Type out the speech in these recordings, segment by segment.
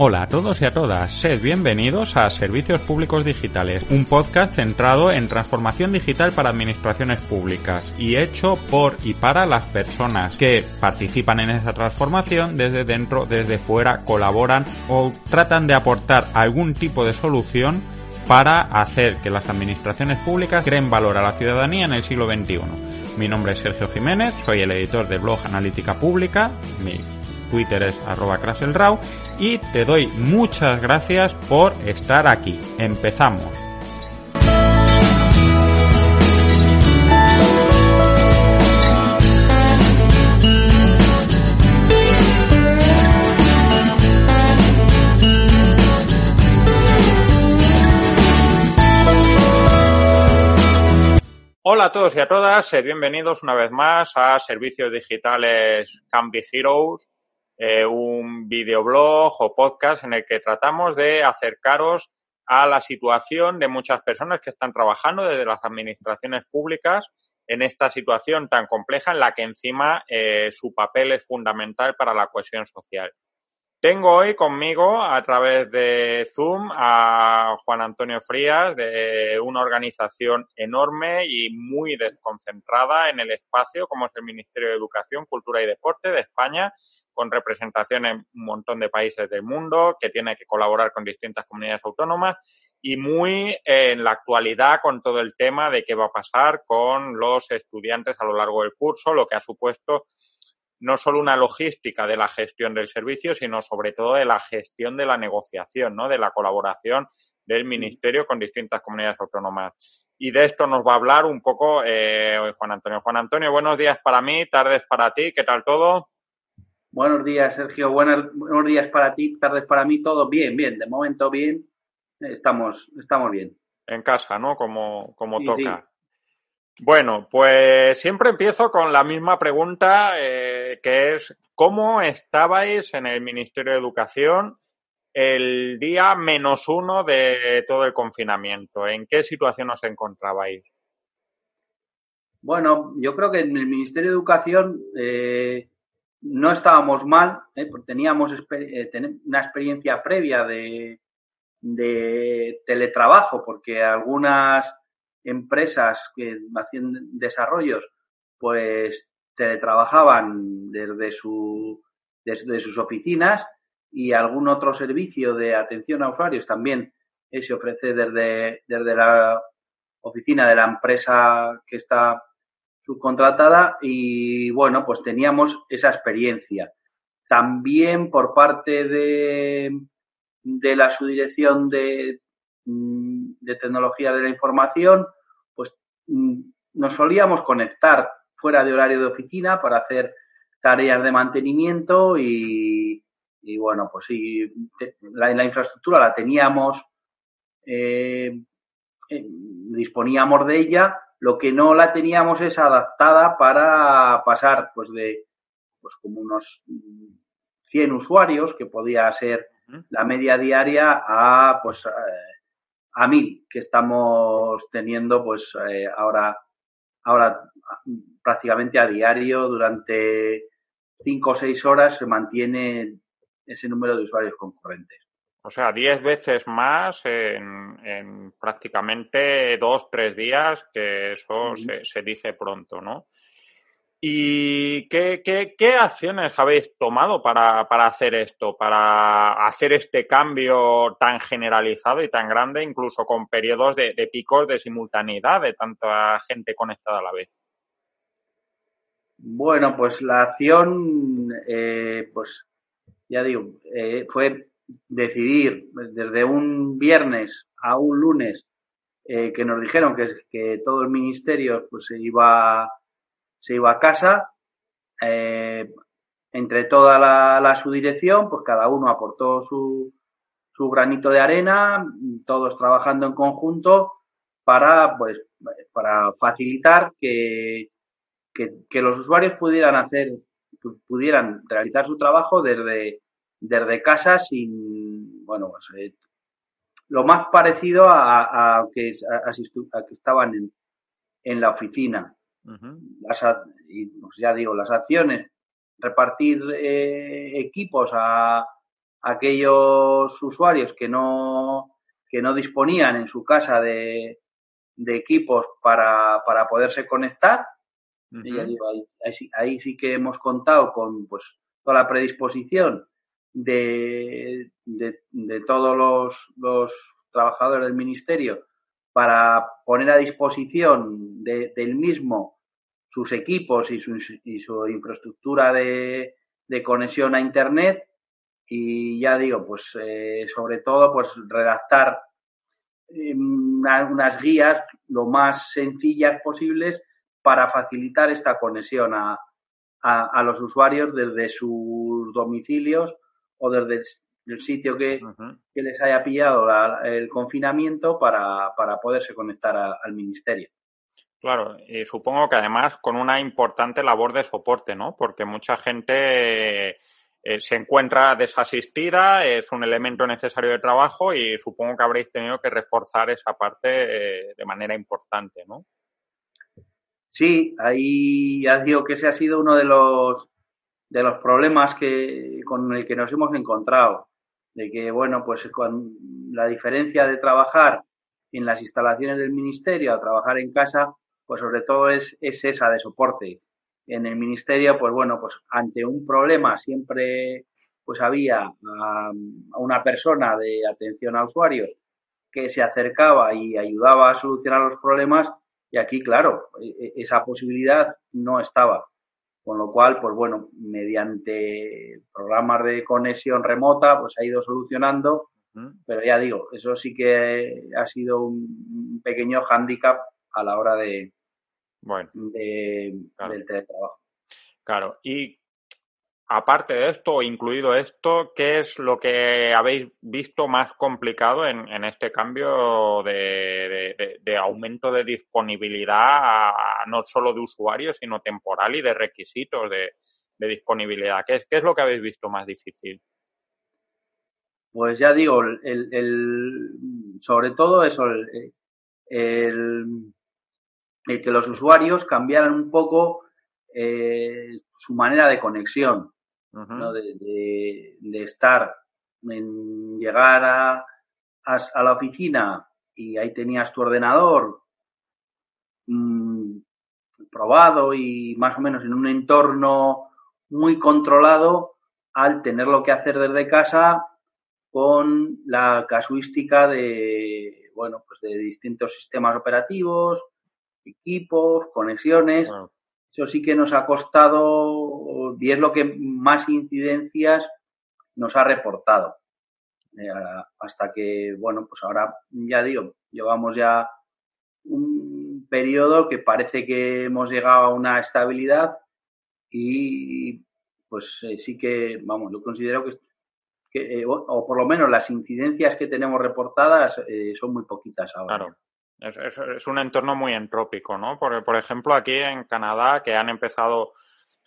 Hola a todos y a todas, sed bienvenidos a Servicios Públicos Digitales, un podcast centrado en transformación digital para administraciones públicas y hecho por y para las personas que participan en esa transformación desde dentro, desde fuera, colaboran o tratan de aportar algún tipo de solución para hacer que las administraciones públicas creen valor a la ciudadanía en el siglo XXI. Mi nombre es Sergio Jiménez, soy el editor de blog Analítica Pública, mi Twitter es arroba y te doy muchas gracias por estar aquí. Empezamos. Hola a todos y a todas, bienvenidos una vez más a Servicios Digitales Cambi Heroes, eh, un videoblog o podcast en el que tratamos de acercaros a la situación de muchas personas que están trabajando desde las administraciones públicas en esta situación tan compleja en la que encima eh, su papel es fundamental para la cohesión social. Tengo hoy conmigo a través de Zoom a Juan Antonio Frías de una organización enorme y muy desconcentrada en el espacio como es el Ministerio de Educación, Cultura y Deporte de España, con representación en un montón de países del mundo, que tiene que colaborar con distintas comunidades autónomas y muy en la actualidad con todo el tema de qué va a pasar con los estudiantes a lo largo del curso, lo que ha supuesto no solo una logística de la gestión del servicio, sino sobre todo de la gestión de la negociación, ¿no? de la colaboración del Ministerio con distintas comunidades autónomas. Y de esto nos va a hablar un poco eh, Juan Antonio. Juan Antonio, buenos días para mí, tardes para ti, ¿qué tal todo? Buenos días, Sergio, buenos, buenos días para ti, tardes para mí, todo bien, bien, de momento bien, estamos, estamos bien. En casa, ¿no? Como, como toca. Bueno, pues siempre empiezo con la misma pregunta, eh, que es ¿cómo estabais en el Ministerio de Educación el día menos uno de todo el confinamiento? ¿En qué situación os encontrabais? Bueno, yo creo que en el Ministerio de Educación eh, no estábamos mal, eh, porque teníamos una experiencia previa de, de teletrabajo, porque algunas empresas que hacían desarrollos, pues teletrabajaban desde, su, desde sus oficinas y algún otro servicio de atención a usuarios también se ofrece desde, desde la oficina de la empresa que está subcontratada y bueno, pues teníamos esa experiencia. También por parte de, de la subdirección de, mm, de tecnología de la información, Mm, nos solíamos conectar fuera de horario de oficina para hacer tareas de mantenimiento y, bueno, pues sí, la, la infraestructura la teníamos, eh, eh, disponíamos de ella, lo que no la teníamos es adaptada para pasar pues de pues como unos 100 usuarios, que podía ser la media diaria, a pues eh, a mí que estamos teniendo pues eh, ahora, ahora prácticamente a diario durante cinco o seis horas se mantiene ese número de usuarios concurrentes. O sea, diez veces más en, prácticamente dos, tres días, que eso se, se, dice pronto, ¿no? ¿Y qué, qué, acciones habéis tomado para, hacer esto, para hacer este cambio tan generalizado y tan grande, incluso con periodos de, picos de simultaneidad de tanta gente conectada a la vez? Bueno, pues la acción, eh, pues ya digo, eh, fue decidir desde un viernes a un lunes eh, que nos dijeron que, que todo el ministerio pues, se, iba, se iba a casa. Eh, entre toda la, la subdirección, pues cada uno aportó su, su granito de arena, todos trabajando en conjunto para, pues, para facilitar que, que, los usuarios pudieran hacer, pudieran realizar su trabajo desde, desde casa sin, bueno, pues, eh, lo más parecido a, a, que, a, que estaban en, en la oficina. las, y, pues ya digo, las acciones, repartir eh, equipos a, aquellos usuarios que no, que no disponían en su casa de, de equipos para, para poderse conectar. y ya digo, ahí, ahí, sí que hemos contado con pues toda la predisposición de, de, todos los, trabajadores del ministerio para poner a disposición de, del mismo sus equipos y su, infraestructura de, conexión a Internet y ya digo, pues eh, sobre todo, pues redactar eh, unas guías lo más sencillas posibles para facilitar esta conexión a, a, los usuarios desde sus domicilios o desde el sitio que, que les haya pillado el confinamiento para, para poderse conectar al ministerio. Claro, y supongo que además con una importante labor de soporte, ¿no? Porque mucha gente eh, se encuentra desasistida, es un elemento necesario de trabajo y supongo que habréis tenido que reforzar esa parte eh, de manera importante, ¿no? Sí, ahí ya digo que ese ha sido uno de los de los problemas que con el que nos hemos encontrado, de que bueno, pues con la diferencia de trabajar en las instalaciones del ministerio a trabajar en casa, pues sobre todo es, es esa de soporte en el ministerio, pues bueno, pues ante un problema siempre pues había una persona de atención a usuarios que se acercaba y ayudaba a solucionar los problemas y aquí, claro, e, e, esa posibilidad no estaba. Con lo cual, pues bueno, mediante programas de conexión remota, pues ha ido solucionando, pero ya digo, eso sí que ha sido un pequeño hándicap a la hora de, bueno, del teletrabajo. Claro, y aparte de esto, incluido esto, ¿qué es lo que habéis visto más complicado en, este cambio de, aumento de disponibilidad, no solo de usuarios, sino temporal y de requisitos de, disponibilidad? ¿Qué es, ¿Qué es lo que habéis visto más difícil? Pues ya digo, sobre todo eso, el, que los usuarios cambiaran un poco eh, su manera de conexión, ¿no? de, de, estar, en llegar a, a, la oficina y ahí tenías tu ordenador mmm, probado y más o menos en un entorno muy controlado al tenerlo que hacer desde casa con la casuística de bueno pues de distintos sistemas operativos equipos, conexiones. Eso sí que nos ha costado y es lo que más incidencias nos ha reportado. Eh, hasta que, bueno, pues ahora ya digo, llevamos ya un periodo que parece que hemos llegado a una estabilidad y pues eh, sí que, vamos, yo considero que, eh, o, por lo menos las incidencias que tenemos reportadas son muy poquitas ahora. Es, es, un entorno muy entrópico, ¿no? Porque, por ejemplo, aquí en Canadá, que han empezado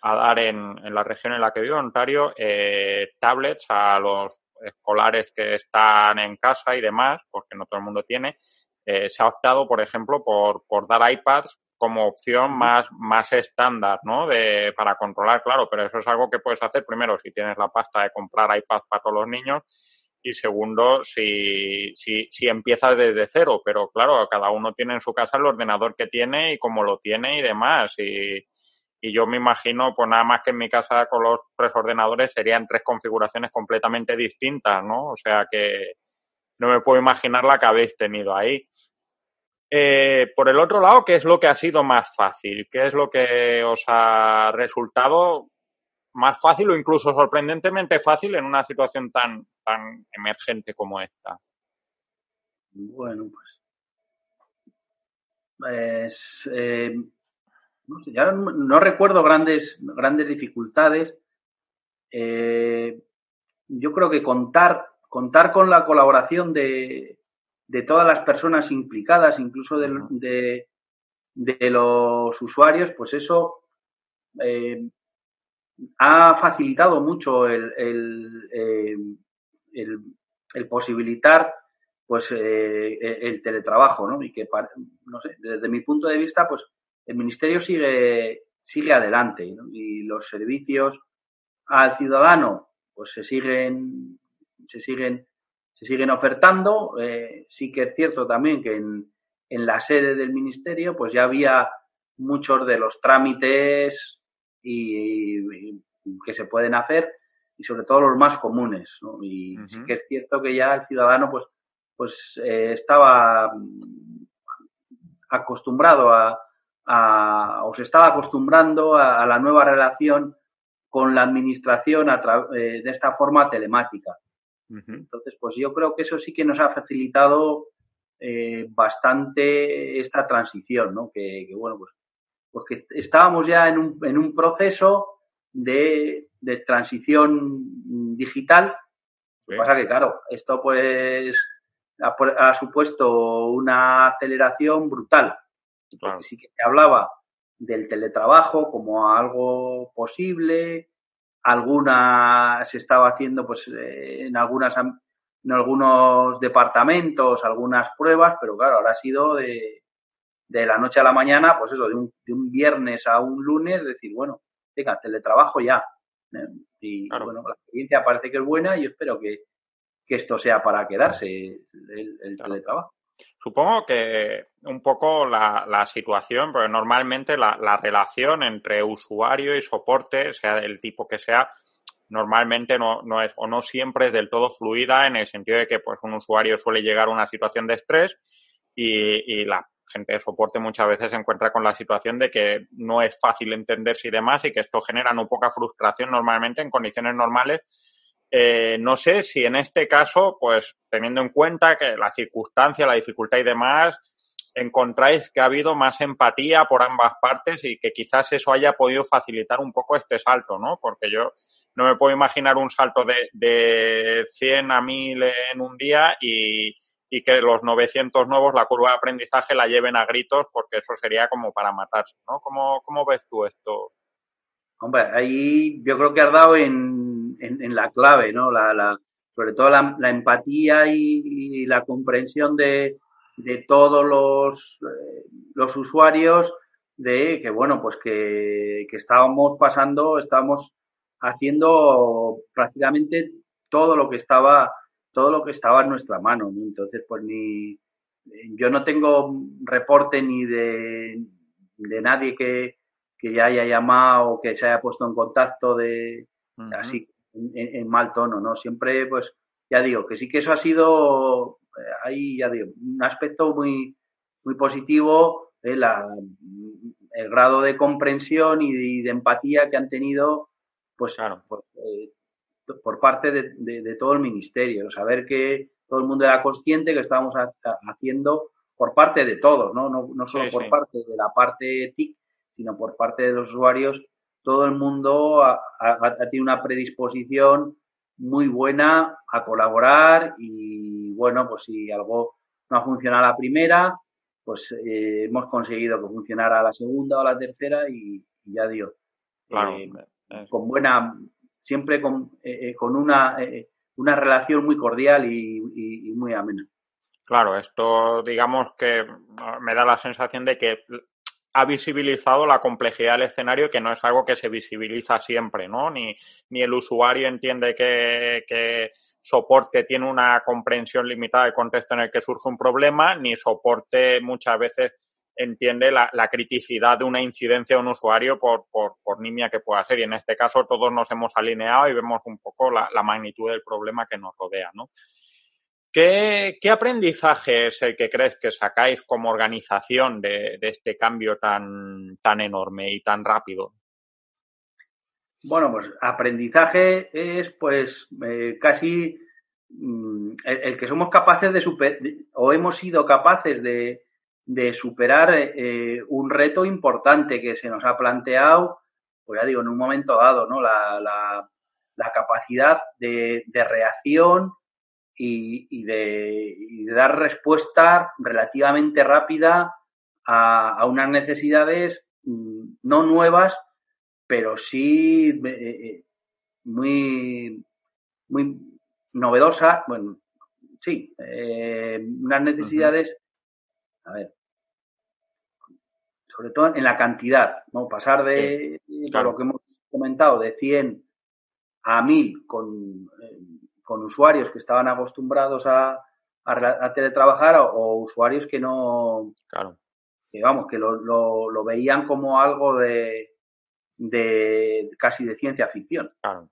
a dar en, en la región en la que vivo, Ontario, eh, tablets a los escolares que están en casa y demás, porque no todo el mundo tiene, eh, se ha optado, por ejemplo, por, por dar iPads como opción más, más estándar, ¿no? De, para controlar, claro, pero eso es algo que puedes hacer primero si tienes la pasta de comprar iPads para todos los niños y segundo, si, si, si empiezas desde cero, pero claro, cada uno tiene en su casa el ordenador que tiene y cómo lo tiene y demás. Y, y yo me imagino, pues nada más que en mi casa con los tres ordenadores serían tres configuraciones completamente distintas, ¿no? O sea que no me puedo imaginar la que habéis tenido ahí. Eh, por el otro lado, ¿qué es lo que ha sido más fácil? ¿Qué es lo que os ha resultado más fácil o incluso sorprendentemente fácil en una situación tan, tan emergente como esta? Bueno, pues pues, eh, no, sé, ya no, recuerdo grandes, grandes dificultades. Eh, yo creo que contar, contar con la colaboración de, de todas las personas implicadas, incluso de, de, los usuarios, pues eso eh, ha facilitado mucho el, el, el posibilitar pues eh, e, el teletrabajo, ¿no? Y que, no sé, desde mi punto de vista, pues el ministerio sigue, sigue adelante y los servicios al ciudadano, pues se siguen, se siguen, se siguen ofertando. Eh, sí que es cierto también que en, en la sede del ministerio, pues ya había muchos de los trámites y, que se pueden hacer y sobre todo los más comunes, ¿no? Y sí que es cierto que ya el ciudadano, pues pues eh, estaba acostumbrado a, o se estaba acostumbrando a, la nueva relación con la administración a eh, de esta forma telemática. Entonces, pues yo creo que eso sí que nos ha facilitado eh, bastante esta transición, ¿no? Que, bueno, pues, pues que estábamos ya en un, en un proceso de, de transición digital. Lo que pasa que, claro, esto pues ha, supuesto una aceleración brutal. Porque sí que se hablaba del teletrabajo como algo posible, alguna se estaba haciendo pues eh, en algunas en algunos departamentos algunas pruebas, pero claro, ahora ha sido de, de la noche a la mañana, pues eso, de un, de un viernes a un lunes, decir, bueno, venga, teletrabajo ya. ¿eh? Y bueno, la experiencia parece que es buena y yo espero que, que esto sea para quedarse el, teletrabajo. Supongo que un poco la, situación, porque normalmente la, relación entre usuario y soporte, sea del tipo que sea, normalmente no, no, es o no siempre es del todo fluida en el sentido de que pues un usuario suele llegar a una situación de estrés y, la gente de soporte muchas veces se encuentra con la situación de que no es fácil entenderse y demás y que esto genera no poca frustración normalmente en condiciones normales eh, no sé si en este caso, pues teniendo en cuenta que la circunstancia, la dificultad y demás, encontráis que ha habido más empatía por ambas partes y que quizás eso haya podido facilitar un poco este salto, ¿no? Porque yo no me puedo imaginar un salto de, de 100 a 1000 en un día y, y que los 900 nuevos, la curva de aprendizaje la lleven a gritos porque eso sería como para matarse, ¿no? ¿Cómo, cómo ves tú esto? Hombre, ahí yo creo que has dado en, en, la clave, ¿no? La, la, sobre todo la, empatía y, la comprensión de, de todos los, eh, los usuarios de que, bueno, pues que, que estábamos pasando, estábamos haciendo prácticamente todo lo que estaba todo lo que estaba en nuestra mano ¿no? entonces pues ni yo no tengo reporte ni de, de nadie que, que ya haya llamado o que se haya puesto en contacto de así en, mal tono, ¿no? Siempre, pues, ya digo, que sí que eso ha sido eh, ahí, ya digo, un aspecto muy, muy positivo, eh, la, el grado de comprensión y de, empatía que han tenido, pues, claro. por, eh, por, parte de, de, todo el ministerio, saber que todo el mundo era consciente que estábamos haciendo por parte de todos, ¿no? No, no solo por parte de la parte TIC, sino por parte de los usuarios, todo el mundo ha, tenido una predisposición muy buena a colaborar y bueno, pues si algo no ha funcionado a la primera, pues eh, hemos conseguido que funcionara a la segunda o a la tercera y, ya digo, eh, con buena, siempre con, eh, con una, una relación muy cordial y muy amena. Claro, esto digamos que me da la sensación de que ha visibilizado la complejidad del escenario, que no es algo que se visibiliza siempre, ¿no? Ni, ni el usuario entiende que, que soporte tiene una comprensión limitada del contexto en el que surge un problema, ni soporte muchas veces entiende la, la criticidad de una incidencia de un usuario por, por, por, nimia que pueda ser. Y en este caso todos nos hemos alineado y vemos un poco la, la magnitud del problema que nos rodea, ¿no? ¿Qué, aprendizaje es el que crees que sacáis como organización de, este cambio tan, tan enorme y tan rápido? Bueno, pues aprendizaje es pues eh, casi mm, el, que somos capaces de super, o hemos sido capaces de, de superar eh, un reto importante que se nos ha planteado, pues ya digo, en un momento dado, ¿no? La, la, capacidad de, reacción y, de, dar respuesta relativamente rápida a, unas necesidades mm, no nuevas, pero sí eh, eh, muy, muy novedosas, bueno, sí, unas necesidades, a ver, sobre todo en la cantidad, ¿no? Pasar de, lo que hemos comentado, de 100 a 1000 con, eh, con usuarios que estaban acostumbrados a, a, teletrabajar o, usuarios que no, claro. que vamos, que lo, lo, veían como algo de, de casi de ciencia ficción. Claro.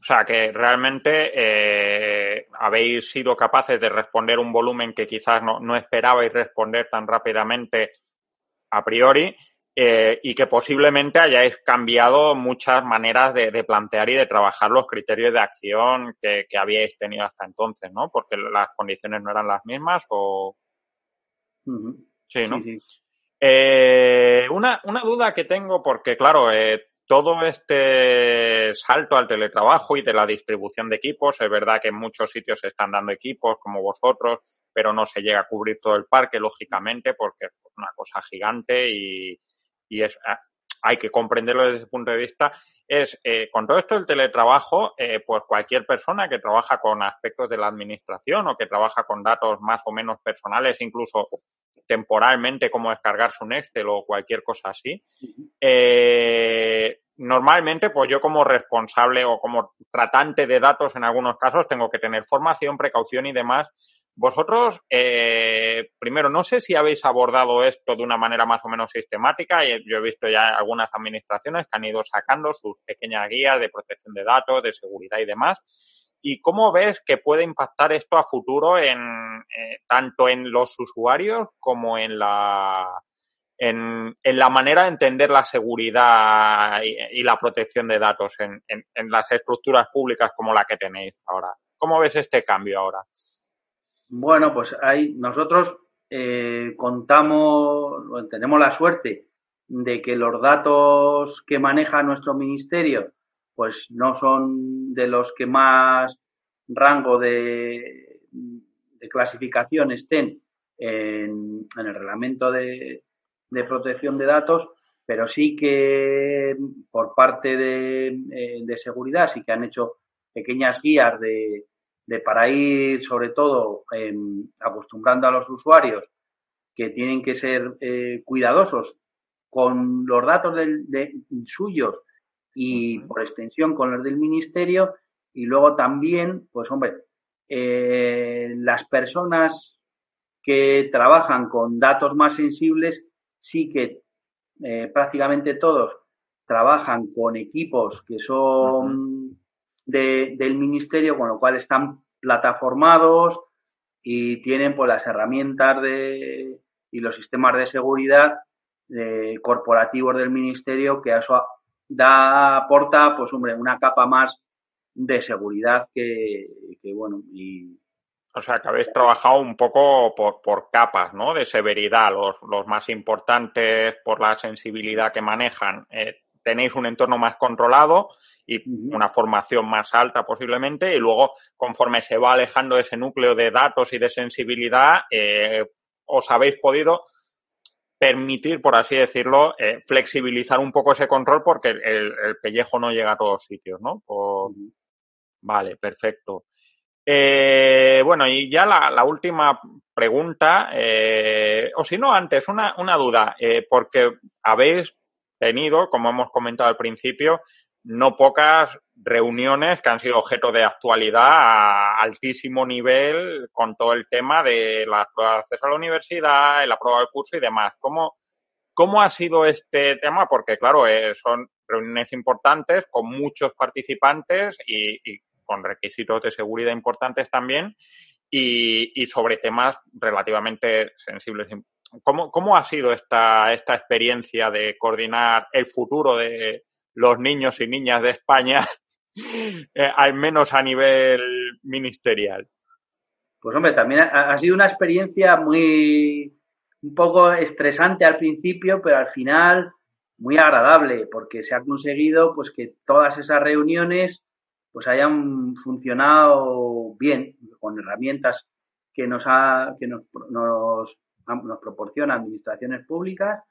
O sea, que realmente eh, habéis sido capaces de responder un volumen que quizás no, no esperabais responder tan rápidamente a priori eh, y que posiblemente hayáis cambiado muchas maneras de, plantear y de trabajar los criterios de acción que, habíais tenido hasta entonces, ¿no? Porque las condiciones no eran las mismas o... Sí, ¿no? Eh, una, una, duda que tengo, porque claro, eh, todo este salto al teletrabajo y de la distribución de equipos, es verdad que en muchos sitios se están dando equipos como vosotros, pero no se llega a cubrir todo el parque, lógicamente, porque es una cosa gigante y, es, ah, hay que comprenderlo desde ese punto de vista. Es, eh, con todo esto del teletrabajo, eh, pues cualquier persona que trabaja con aspectos de la administración o que trabaja con datos más o menos personales, incluso temporalmente, como descargarse un Excel o cualquier cosa así, eh, normalmente, pues yo como responsable o como tratante de datos en algunos casos tengo que tener formación, precaución y demás vosotros, eh, primero, no sé si habéis abordado esto de una manera más o menos sistemática. Yo he visto ya algunas administraciones que han ido sacando sus pequeñas guías de protección de datos, de seguridad y demás. ¿Y cómo ves que puede impactar esto a futuro en eh, tanto en los usuarios como en la en, la manera de entender la seguridad y, la protección de datos en, en las estructuras públicas como la que tenéis ahora? ¿Cómo ves este cambio ahora? Bueno, pues ahí nosotros eh, contamos, tenemos la suerte de que los datos que maneja nuestro ministerio, pues no son de los que más rango de, clasificación estén en, el reglamento de, protección de datos, pero sí que por parte de, eh, de seguridad sí que han hecho pequeñas guías de, de para ir sobre todo em, acostumbrando a los usuarios que tienen que ser eh, cuidadosos con los datos de, suyos y por extensión con los del ministerio y luego también, pues hombre, eh, las personas que trabajan con datos más sensibles sí que eh, prácticamente todos trabajan con equipos que son del ministerio, con lo cual están plataformados y tienen pues las herramientas de, y los sistemas de seguridad eh, corporativos del ministerio que eso da aporta pues hombre una capa más de seguridad que, bueno y o sea, que habéis trabajado un poco por, por capas, ¿no? De severidad, los, los más importantes por la sensibilidad que manejan, eh, tenéis un entorno más controlado y una formación más alta posiblemente y luego conforme se va alejando ese núcleo de datos y de sensibilidad eh, os habéis podido permitir, por así decirlo, eh, flexibilizar un poco ese control porque el, pellejo no llega a todos sitios, ¿no? Vale, perfecto. Eh, bueno, y ya la, última pregunta, o si no, antes, una, una duda, porque habéis tenido, como hemos comentado al principio, no pocas reuniones que han sido objeto de actualidad a altísimo nivel con todo el tema de la prueba de acceso a la universidad, la prueba del curso y demás. ¿Cómo, cómo ha sido este tema? Porque, claro, eh, son reuniones importantes con muchos participantes y, con requisitos de seguridad importantes también y, y sobre temas relativamente sensibles ¿Cómo, ¿Cómo ha sido esta, esta experiencia de coordinar el futuro de los niños y niñas de España, eh, al menos a nivel ministerial? Pues hombre, también ha, sido una experiencia muy, un poco estresante al principio, pero al final muy agradable, porque se ha conseguido pues que todas esas reuniones pues hayan funcionado bien, con herramientas que nos ha, que nos, nos, nos proporciona administraciones públicas,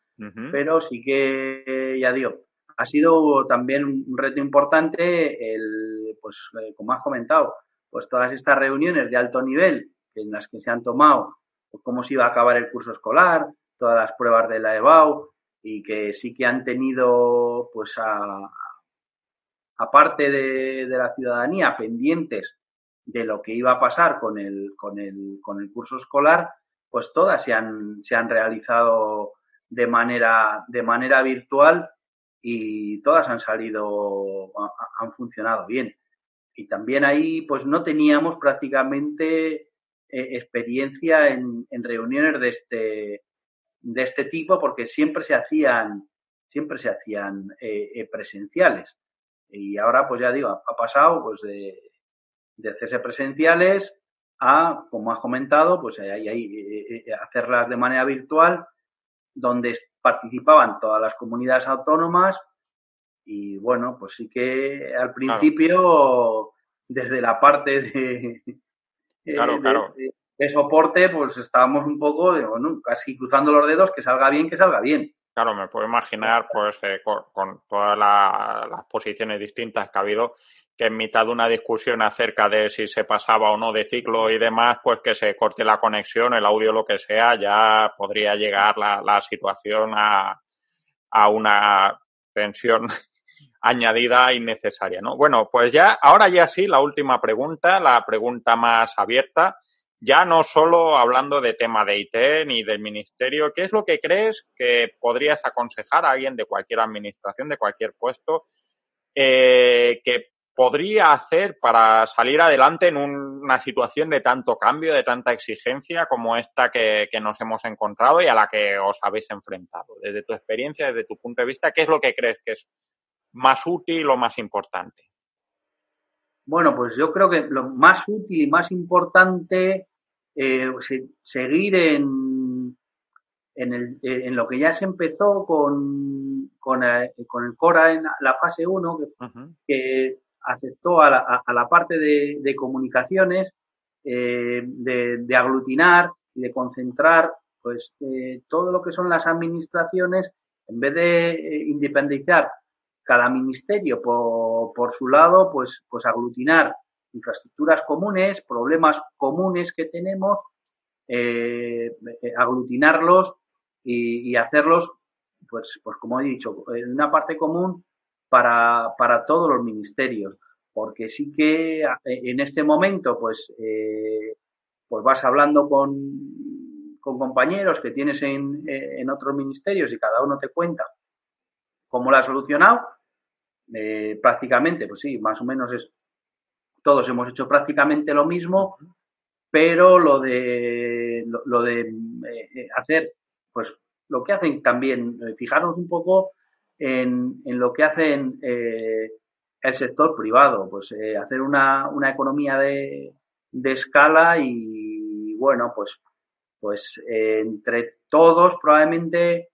pero sí que, ya digo, ha sido también un reto importante el, pues, eh, como has comentado, pues todas estas reuniones de alto nivel en las que se han tomado pues, cómo se iba a acabar el curso escolar, todas las pruebas de la EBAU y que sí que han tenido, pues, a, aparte de, de, la ciudadanía, pendientes de lo que iba a pasar con el, con el, con el curso escolar, pues todas se han, se han realizado de manera, de manera virtual y todas han salido, han funcionado bien. Y también ahí, pues no teníamos prácticamente eh, experiencia en, reuniones de este, de este tipo porque siempre se hacían, siempre se hacían eh, eh, presenciales. Y ahora, pues ya digo, ha, pasado pues de, de, hacerse presenciales a, como has comentado, pues hacerlas de manera virtual, donde participaban todas las comunidades autónomas y bueno, pues sí que al principio, desde la parte de, Claro, claro. De, soporte, pues estábamos un poco, bueno, casi cruzando los dedos, que salga bien, que salga bien. Claro, me puedo imaginar, pues, eh, con, todas las posiciones distintas que ha habido, que en mitad de una discusión acerca de si se pasaba o no de ciclo y demás, pues que se corte la conexión, el audio, lo que sea, ya podría llegar la, la situación a, a una tensión añadida innecesaria, ¿no? Bueno, pues ya, ahora ya sí, la última pregunta, la pregunta más abierta, ya no solo hablando de tema de IT ni del ministerio, ¿qué es lo que crees que podrías aconsejar a alguien de cualquier administración, de cualquier puesto, eh, que podría hacer para salir adelante en una situación de tanto cambio, de tanta exigencia como esta que, que, nos hemos encontrado y a la que os habéis enfrentado? Desde tu experiencia, desde tu punto de vista, ¿qué es lo que crees que es más útil o más importante? Bueno, pues yo creo que lo más útil y más importante eh, seguir en, en, el, en, lo que ya se empezó con, con, eh, con el CORA en la fase 1, que, aceptó a la, a la parte de, de comunicaciones, eh, de, de, aglutinar y de concentrar pues eh, todo lo que son las administraciones, en vez de eh, independizar cada ministerio por, por su lado, pues, pues aglutinar infraestructuras comunes, problemas comunes que tenemos, eh, aglutinarlos y, hacerlos, pues, pues como he dicho, una parte común para, para todos los ministerios. Porque sí que en este momento, pues, eh, pues vas hablando con, con compañeros que tienes en, en otros ministerios y cada uno te cuenta cómo lo ha solucionado eh, prácticamente, pues sí, más o menos es, todos hemos hecho prácticamente lo mismo, pero lo de, lo, de eh, hacer, pues lo que hacen también, eh, fijarnos un poco en, en lo que hacen eh, el sector privado, pues eh, hacer una, una economía de, de escala y bueno, pues, pues entre todos probablemente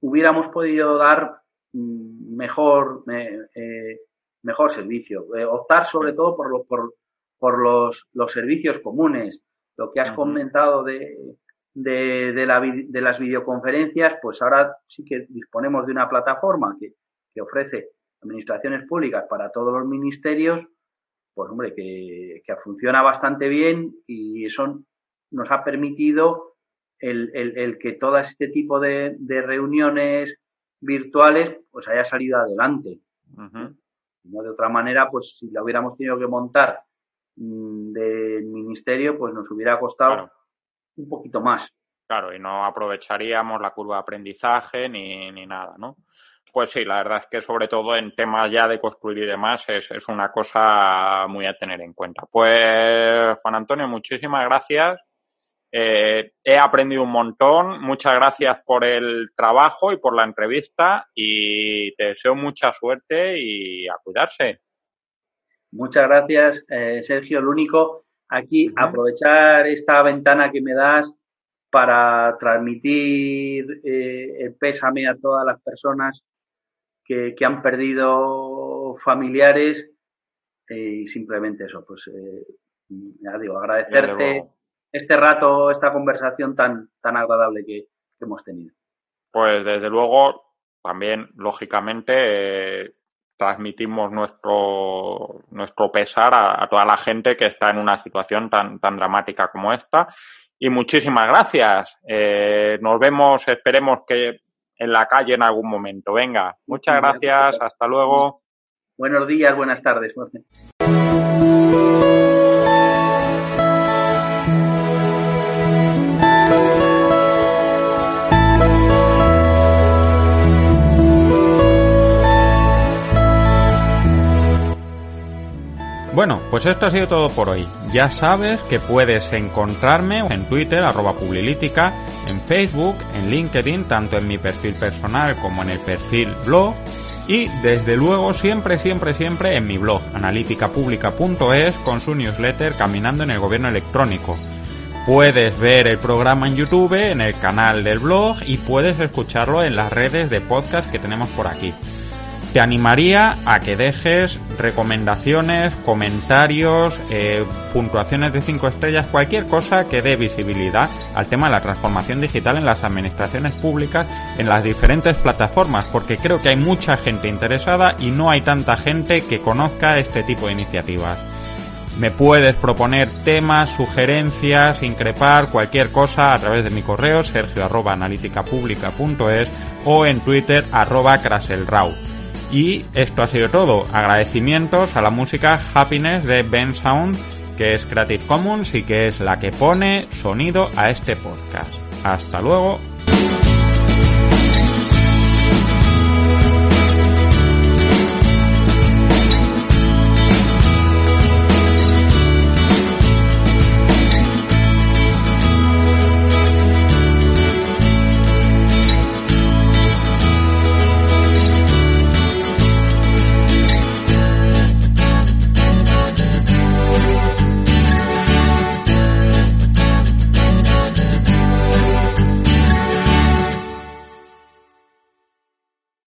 hubiéramos podido dar mejor, eh, mejor servicio. Eh, optar sobre todo por, lo, por, por los, los, servicios comunes. Lo que has comentado de, de, de, la, de, las videoconferencias, pues ahora sí que disponemos de una plataforma que, que ofrece administraciones públicas para todos los ministerios, pues hombre, que, que funciona bastante bien y eso nos ha permitido el, el, el que todo este tipo de, de reuniones virtuales, pues haya salido adelante. No de otra manera, pues si la hubiéramos tenido que montar mm, del ministerio, pues nos hubiera costado un poquito más. Claro, y no aprovecharíamos la curva de aprendizaje ni, ni nada, ¿no? Pues sí, la verdad es que sobre todo en temas ya de construir y demás es, es una cosa muy a tener en cuenta. Pues Juan Antonio, muchísimas gracias eh, he aprendido un montón. Muchas gracias por el trabajo y por la entrevista y te deseo mucha suerte y a cuidarse. Muchas gracias, eh, Sergio. Lo único, aquí aprovechar esta ventana que me das para transmitir eh, el pésame a todas las personas que, han perdido familiares y simplemente eso, pues ya digo, agradecerte este rato, esta conversación tan, tan agradable que, hemos tenido. Pues desde luego, también lógicamente transmitimos nuestro, nuestro pesar a, toda la gente que está en una situación tan, tan dramática como esta. Y muchísimas gracias. Eh, nos vemos, esperemos que en la calle en algún momento. Venga, muchas gracias, hasta luego. Buenos días, buenas tardes. Bueno, pues esto ha sido todo por hoy. Ya sabes que puedes encontrarme en Twitter, arroba Publilítica, en Facebook, en LinkedIn, tanto en mi perfil personal como en el perfil blog, y desde luego siempre, siempre, siempre en mi blog, analíticapublica.es, con su newsletter Caminando en el Gobierno Electrónico. Puedes ver el programa en YouTube, en el canal del blog y puedes escucharlo en las redes de podcast que tenemos por aquí te animaría a que dejes recomendaciones, comentarios, eh, puntuaciones de 5 estrellas, cualquier cosa que dé visibilidad al tema de la transformación digital en las administraciones públicas en las diferentes plataformas, porque creo que hay mucha gente interesada y no hay tanta gente que conozca este tipo de iniciativas. Me puedes proponer temas, sugerencias, increpar, cualquier cosa a través de mi correo sergio arroba o en twitter arroba craselrau. Y esto ha sido todo. Agradecimientos a la música Happiness de Ben Sound, que es Creative Commons y que es la que pone sonido a este podcast. Hasta luego.